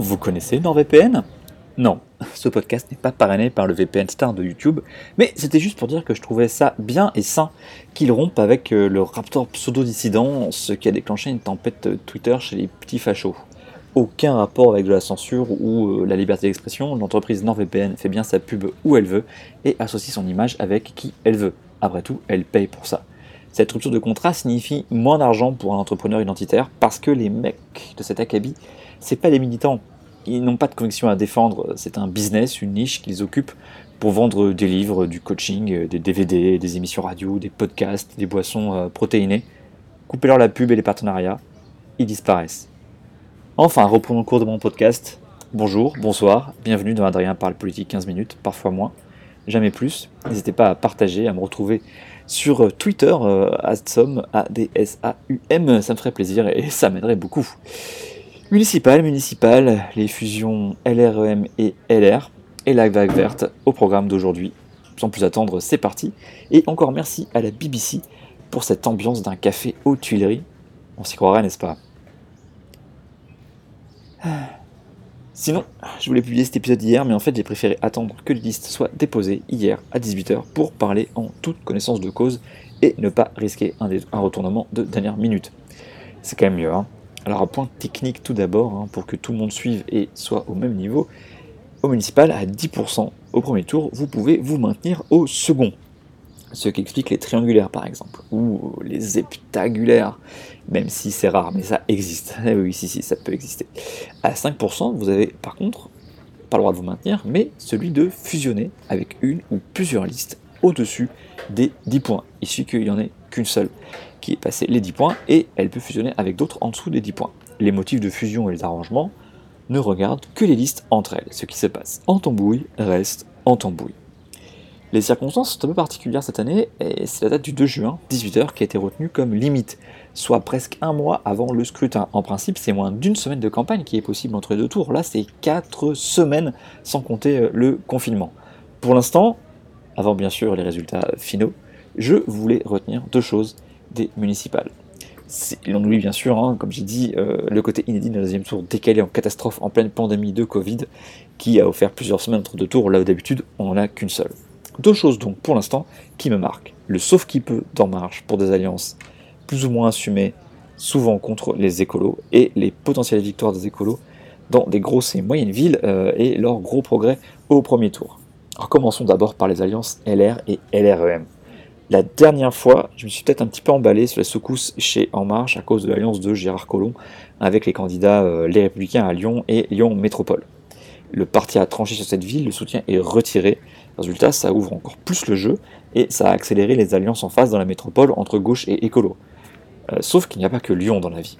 Vous connaissez NordVPN? Non, ce podcast n'est pas parrainé par le VPN Star de YouTube, mais c'était juste pour dire que je trouvais ça bien et sain qu'il rompe avec euh, le Raptor pseudo-dissident, ce qui a déclenché une tempête Twitter chez les petits fachos. Aucun rapport avec de la censure ou euh, la liberté d'expression, l'entreprise NordVPN fait bien sa pub où elle veut et associe son image avec qui elle veut. Après tout, elle paye pour ça. Cette rupture de contrat signifie moins d'argent pour un entrepreneur identitaire parce que les mecs de cet acabit, c'est pas des militants, ils n'ont pas de conviction à défendre, c'est un business, une niche qu'ils occupent pour vendre des livres, du coaching, des DVD, des émissions radio, des podcasts, des boissons euh, protéinées. Coupez-leur la pub et les partenariats, ils disparaissent. Enfin, reprenons le cours de mon podcast. Bonjour, bonsoir, bienvenue dans Adrien parle politique 15 minutes, parfois moins, jamais plus. N'hésitez pas à partager, à me retrouver sur Twitter, euh, Adsom, A-D-S-A-U-M, ça me ferait plaisir et ça m'aiderait beaucoup. Municipal, municipal, les fusions LREM et LR, et la vague verte au programme d'aujourd'hui. Sans plus attendre, c'est parti. Et encore merci à la BBC pour cette ambiance d'un café aux Tuileries. On s'y croirait, n'est-ce pas? Sinon, je voulais publier cet épisode hier, mais en fait j'ai préféré attendre que les listes soient déposées hier à 18h pour parler en toute connaissance de cause et ne pas risquer un, retournement de dernière minute. C'est quand même mieux, hein alors, un point technique tout d'abord, hein, pour que tout le monde suive et soit au même niveau, au municipal, à 10% au premier tour, vous pouvez vous maintenir au second. Ce qui explique les triangulaires par exemple, ou les heptagulaires, même si c'est rare, mais ça existe. Oui, si, si, ça peut exister. À 5%, vous avez par contre pas le droit de vous maintenir, mais celui de fusionner avec une ou plusieurs listes au-dessus des 10 points. Il suffit qu'il n'y en ait qu'une seule qui est passée les 10 points et elle peut fusionner avec d'autres en dessous des 10 points. Les motifs de fusion et les arrangements ne regardent que les listes entre elles. Ce qui se passe en tambouille reste en tambouille. Les circonstances sont un peu particulières cette année et c'est la date du 2 juin, 18h, qui a été retenue comme limite, soit presque un mois avant le scrutin. En principe, c'est moins d'une semaine de campagne qui est possible entre les deux tours. Là, c'est 4 semaines sans compter euh, le confinement. Pour l'instant, avant bien sûr les résultats finaux, je voulais retenir deux choses des municipales. On oublie bien sûr, hein, comme j'ai dit, euh, le côté inédit de la deuxième tour décalé en catastrophe en pleine pandémie de Covid, qui a offert plusieurs semaines entre deux tours, là où d'habitude on n'en a qu'une seule. Deux choses donc pour l'instant qui me marquent. Le sauf qui peut d'En Marche pour des alliances plus ou moins assumées, souvent contre les écolos, et les potentielles victoires des écolos dans des grosses et moyennes villes euh, et leurs gros progrès au premier tour. Alors commençons d'abord par les alliances LR et LREM. La dernière fois, je me suis peut-être un petit peu emballé sur la secousse chez En Marche à cause de l'alliance de Gérard Collomb avec les candidats euh, Les Républicains à Lyon et Lyon Métropole. Le parti a tranché sur cette ville, le soutien est retiré. Résultat, ça ouvre encore plus le jeu et ça a accéléré les alliances en face dans la métropole entre gauche et écolo. Euh, sauf qu'il n'y a pas que Lyon dans la vie.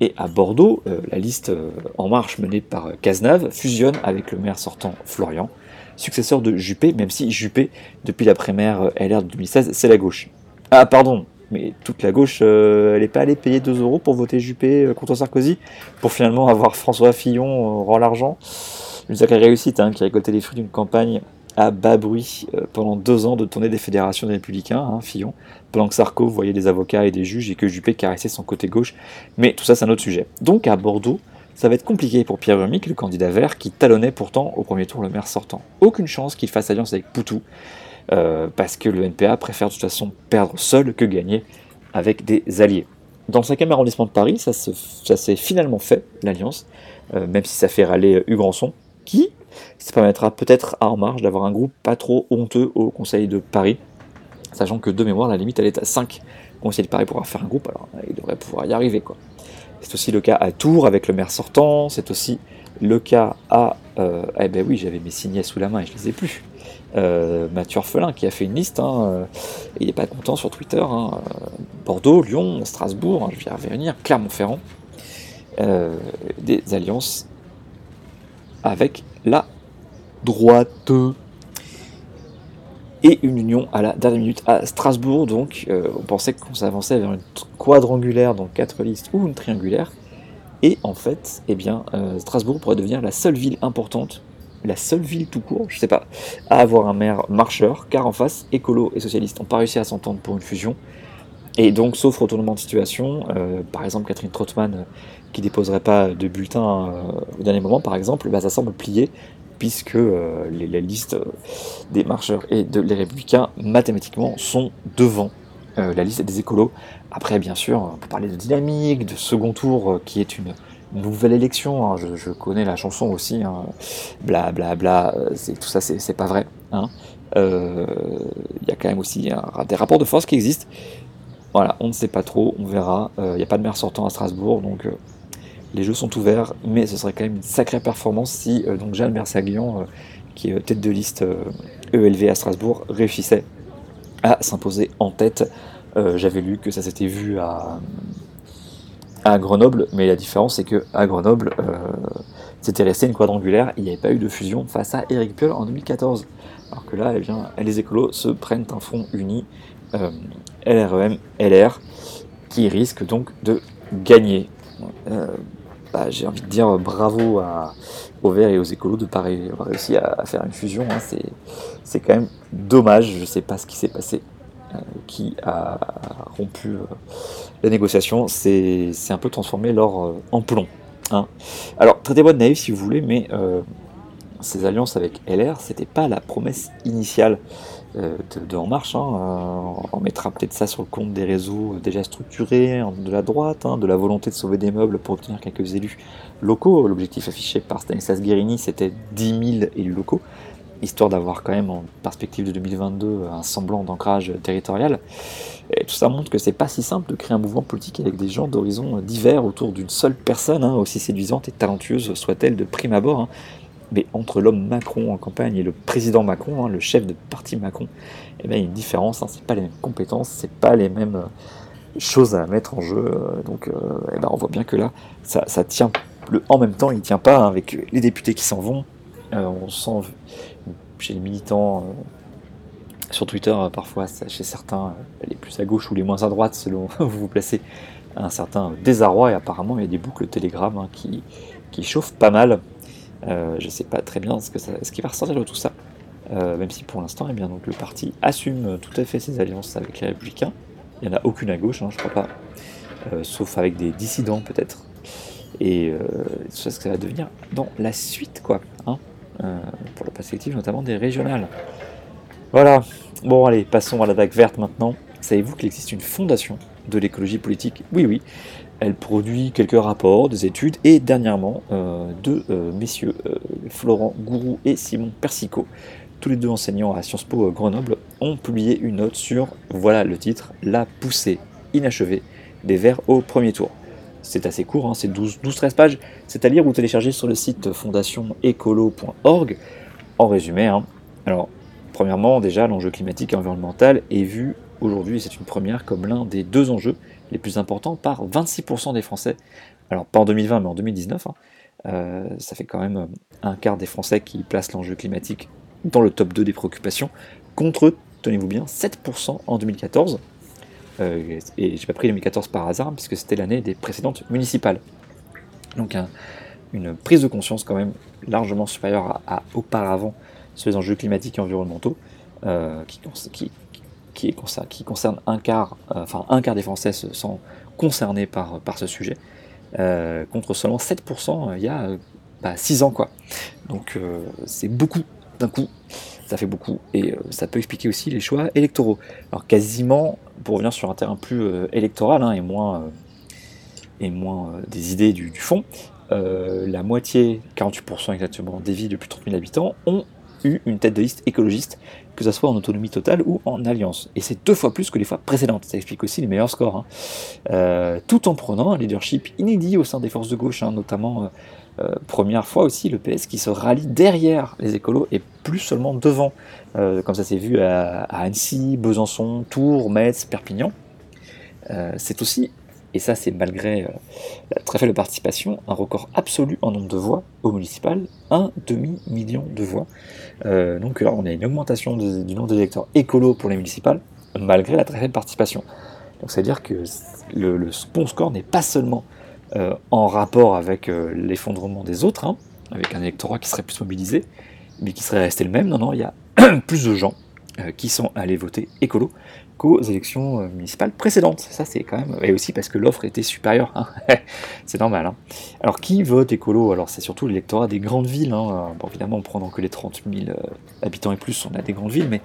Et à Bordeaux, euh, la liste En Marche menée par Cazenave fusionne avec le maire sortant Florian successeur de Juppé, même si Juppé, depuis l'après-mère euh, LR de 2016, c'est la gauche. Ah, pardon, mais toute la gauche, euh, elle n'est pas allée payer 2 euros pour voter Juppé euh, contre Sarkozy, pour finalement avoir François Fillon rend l'argent. Une sacrée réussite, hein, qui a récolté les fruits d'une campagne à bas bruit pendant deux ans de tournée des fédérations des républicains, hein, Fillon, pendant que Sarko voyait des avocats et des juges et que Juppé caressait son côté gauche. Mais tout ça, c'est un autre sujet. Donc à Bordeaux, ça va être compliqué pour Pierre Urmic, le candidat vert, qui talonnait pourtant au premier tour le maire sortant. Aucune chance qu'il fasse alliance avec Poutou, euh, parce que le NPA préfère de toute façon perdre seul que gagner avec des alliés. Dans le 5e arrondissement de Paris, ça, s'est finalement fait, l'alliance, euh, même si ça fait râler Hugues Rançon, qui ça permettra peut-être à En Marche d'avoir un groupe pas trop honteux au Conseil de Paris, sachant que de mémoire, la limite elle est à 5 Conseil de Paris pour faire un groupe, alors il devrait pouvoir y arriver. C'est aussi le cas à Tours avec le maire sortant, c'est aussi le cas à... Euh, eh ben oui, j'avais mes signets sous la main et je les ai plus. Euh, Mathieu Orphelin qui a fait une liste, hein, euh, il n'est pas content sur Twitter, hein, Bordeaux, Lyon, Strasbourg, hein, je vais y revenir, Clermont-Ferrand, des alliances avec la droite et une union à la dernière minute à Strasbourg. Donc euh, on pensait qu'on s'avançait vers une quadrangulaire, donc quatre listes, ou une triangulaire. Et en fait, eh bien, euh, Strasbourg pourrait devenir la seule ville importante, la seule ville tout court, je sais pas, à avoir un maire marcheur, car en face, écolo et socialiste n'ont pas réussi à s'entendre pour une fusion. Et donc, sauf retournement de situation, par exemple Catherine Trottmann qui déposerait pas de bulletin au dernier moment, par exemple, bah, ça semble plier puisque les, les, listes des marcheurs et de, les républicains mathématiquement sont devant la liste des écolos. Après, bien sûr, on peut parler de dynamique, de second tour, qui est une nouvelle élection. Hein. Je, connais la chanson aussi, hein. bla bla bla. tout ça, c'est pas vrai. Hein. Euh, il y a quand même aussi des rapports de force qui existent. Voilà, on ne sait pas trop, on verra. Euh, il n'y a pas de maire sortant à Strasbourg, donc euh, les jeux sont ouverts, mais ce serait quand même une sacrée performance si donc Jeanne Mersaglian, qui est tête de liste ELV e à Strasbourg, réussissait à s'imposer en tête. J'avais lu que ça s'était vu à, Grenoble, mais la différence c'est que à Grenoble, c'était resté une quadrangulaire, il n'y avait pas eu de fusion face à Eric Piolle en 2014. Alors que là, eh les écolos se prennent un front uni, euh, LREM, LR, qui risque donc de gagner. Euh, bah, j'ai envie de dire bravo à, aux Verts et aux écolos de ne pas avoir réussi à, faire une fusion. Hein. C'est quand même dommage, je ne sais pas ce qui s'est passé, euh, qui a rompu la négociation. C'est un peu transformé l'or en plomb. Hein. Alors, traitez-moi de naïf si vous voulez, mais ces alliances avec LR, c'était pas la promesse initiale euh, de, En Marche. Hein, euh, on mettra peut-être ça sur le compte des réseaux déjà structurés de la droite, hein, de la volonté de sauver des meubles pour obtenir quelques élus locaux. L'objectif affiché par Stanislas Guérini, c'était 10 000 élus locaux, histoire d'avoir quand même en perspective de 2022 un semblant d'ancrage territorial. Tout ça montre que c'est pas si simple de créer un mouvement politique avec des gens d'horizons divers autour d'une seule personne, hein, aussi séduisante et talentueuse soit-elle de prime abord. Mais entre l'homme Macron en campagne et le président Macron, hein, le chef de parti Macron, eh bien, il y a une différence. Hein, c'est pas les mêmes compétences, c'est pas les mêmes euh, choses à mettre en jeu. Euh, donc, euh, eh ben, on voit bien que là, ça, tient. Le, en même temps, il tient pas hein, avec les députés qui s'en vont. on sent chez les militants sur Twitter, parfois, chez certains, les plus à gauche ou les moins à droite, selon où vous vous placez, un certain désarroi. Et apparemment, il y a des boucles Telegram qui, qui chauffent pas mal. Euh, je ne sais pas très bien ce, que ce qui va ressortir de tout ça, euh, même si pour l'instant, eh le parti assume tout à fait ses alliances avec les républicains. Il n'y en a aucune à gauche, hein, je crois pas, euh, sauf avec des dissidents peut-être. Et c'est ce que ça va devenir dans la suite, quoi, hein, pour la perspective notamment des régionales. Voilà, bon allez, passons à la vague verte maintenant. Savez-vous qu'il existe une fondation de l'écologie politique? Oui, oui, elle produit quelques rapports, des études, et dernièrement, euh, deux euh, messieurs, euh, Florent Gourou et Simon Persico, tous les deux enseignants à Sciences Po Grenoble, ont publié une note sur, voilà le titre, La poussée inachevée des vers au premier tour. C'est assez court, hein, c'est 12-13 pages, c'est à lire ou télécharger sur le site fondationécolo.org. En résumé, hein. alors, premièrement, déjà, l'enjeu climatique et environnemental est vu aujourd'hui, c'est une première, comme l'un des deux enjeux les plus importants par 26% des Français. Alors pas en 2020 mais en 2019. Hein. Euh, ça fait quand même un quart des Français qui placent l'enjeu climatique dans le top 2 des préoccupations, contre, tenez-vous bien, 7% en 2014. Euh, et j'ai pas pris 2014 par hasard, puisque c'était l'année des précédentes municipales. Donc une prise de conscience quand même largement supérieure à, auparavant sur les enjeux climatiques et environnementaux, euh, qui, qui, concerne un quart, euh, enfin un quart des Français sont concernés par, par ce sujet, euh, contre seulement 7% euh, il y a 6 bah, ans. Quoi. Donc c'est beaucoup d'un coup, ça fait beaucoup, et ça peut expliquer aussi les choix électoraux. Alors quasiment, pour revenir sur un terrain plus électoral hein, et moins, et moins des idées du, du fond, la moitié, 48% exactement, des villes de plus de 30 000 habitants ont eu une tête de liste écologiste que ce soit en autonomie totale ou en alliance. Et c'est deux fois plus que les fois précédentes. Ça explique aussi les meilleurs scores. Hein. Euh, tout en prenant un leadership inédit au sein des forces de gauche, hein, notamment euh, euh, première fois aussi le PS qui se rallie derrière les écolos et plus seulement devant, comme ça s'est vu à, à, Annecy, Besançon, Tours, Metz, Perpignan. c'est aussi et ça c'est malgré euh, la très faible participation, un record absolu en nombre de voix au municipal, un demi-million de voix. Euh, donc là on a une augmentation du nombre d'électeurs écolos pour les municipales, malgré la très faible participation. Donc c'est-à-dire que le, le bon score n'est pas seulement euh, en rapport avec l'effondrement des autres, hein, avec un électorat qui serait plus mobilisé, mais qui serait resté le même. Non, non, il y a plus de gens qui sont allés voter écolo qu'aux élections euh, municipales précédentes. Ça, c'est quand même. Et aussi parce que l'offre était supérieure. Hein. c'est normal. Hein. Alors, qui vote écolo? Alors, c'est surtout l'électorat des grandes villes. Hein. Bon, évidemment, prenant que les 30 000 euh, habitants et plus, on a des grandes villes, mais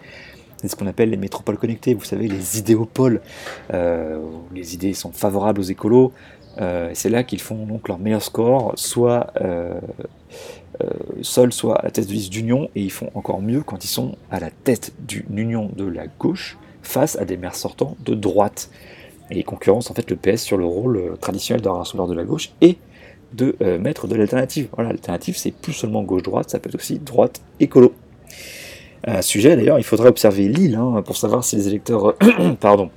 c'est ce qu'on appelle les métropoles connectées, vous savez, les idéopoles, euh, où les idées sont favorables aux écolos. c'est là qu'ils font donc leur meilleur score, soit seuls, soit à la tête de liste d'union, et ils font encore mieux quand ils sont à la tête d'une union de la gauche, face à des maires sortants de droite. Et ils concurrencent en fait le PS sur le rôle euh, traditionnel d'un rassembleur de la gauche et de euh, mettre de l'alternative. Voilà, l'alternative c'est plus seulement gauche-droite, ça peut être aussi droite-écolo. Un sujet d'ailleurs, il faudrait observer Lille hein, pour savoir si les électeurs pardon,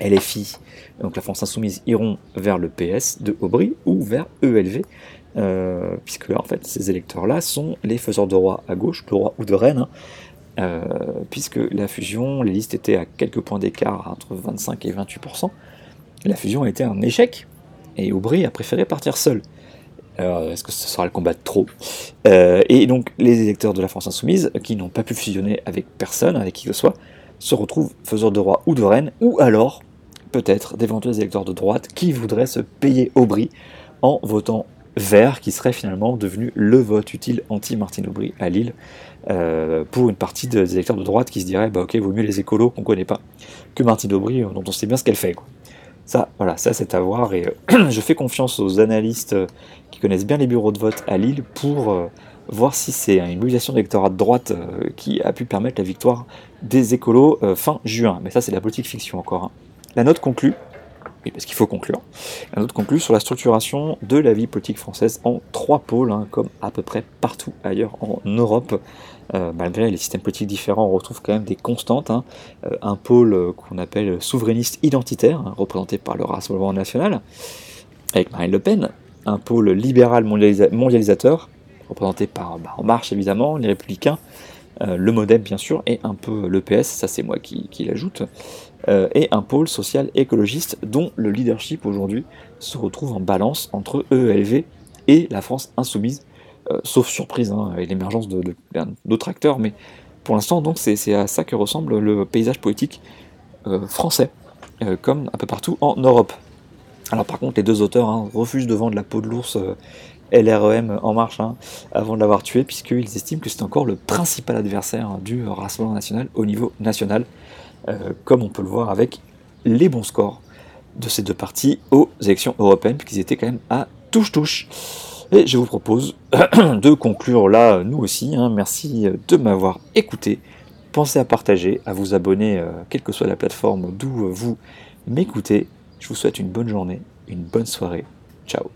LFI, donc la France Insoumise, iront vers le PS de Aubry ou vers ELV, euh, puisque en fait ces électeurs-là sont les faiseurs de roi à gauche, de roi ou de reine, hein, euh, puisque la fusion, les listes étaient à quelques points d'écart, entre 25 et 28%. La fusion a été un échec, et Aubry a préféré partir seul. Est-ce que ce sera le combat de trop euh, Et donc, les électeurs de la France Insoumise, qui n'ont pas pu fusionner avec personne, avec qui que ce soit, se retrouvent faiseurs de roi ou de reine, ou alors, peut-être, d'éventuels électeurs de droite qui voudraient se payer Aubry en votant vert, qui serait finalement devenu le vote utile anti-Martine Aubry à Lille. Euh, pour une partie des électeurs de droite qui se diraient bah ok vaut mieux les écolos qu'on connaît pas que Martine Aubry euh, dont on sait bien ce qu'elle fait ça voilà ça c'est à voir. Et euh, je fais confiance aux analystes qui connaissent bien les bureaux de vote à Lille pour voir si c'est une mobilisation d'électorat de droite qui a pu permettre la victoire des écolos fin juin. Mais ça c'est la politique fiction encore hein. la note conclut oui, parce qu'il faut conclure. La note conclut sur la structuration de la vie politique française en trois pôles, hein, comme à peu près partout ailleurs en Europe. Euh, malgré les systèmes politiques différents, on retrouve quand même des constantes. Hein. Euh, un pôle qu'on appelle souverainiste identitaire, hein, représenté par le Rassemblement national, avec Marine Le Pen. Un pôle libéral mondialisateur, représenté par bah, En Marche évidemment, les Républicains, le Modem bien sûr, et un peu le PS, ça c'est moi qui, l'ajoute. et un pôle social écologiste dont le leadership aujourd'hui se retrouve en balance entre EELV et la France insoumise, euh, sauf surprise, hein, avec l'émergence d'autres acteurs, mais pour l'instant, donc, c'est à ça que ressemble le paysage politique euh, français, euh, comme un peu partout en Europe. Alors par contre, les deux auteurs hein, refusent de vendre la peau de l'ours LREM en marche hein, avant de l'avoir tué, puisqu'ils estiment que c'est encore le principal adversaire du Rassemblement national au niveau national, comme on peut le voir avec les bons scores de ces deux partis aux élections européennes, puisqu'ils étaient quand même à touche-touche. Et je vous propose de conclure là, nous aussi. Hein. Merci de m'avoir écouté. Pensez à partager, à vous abonner, euh, quelle que soit la plateforme d'où vous m'écoutez. Je vous souhaite une bonne journée, une bonne soirée. Ciao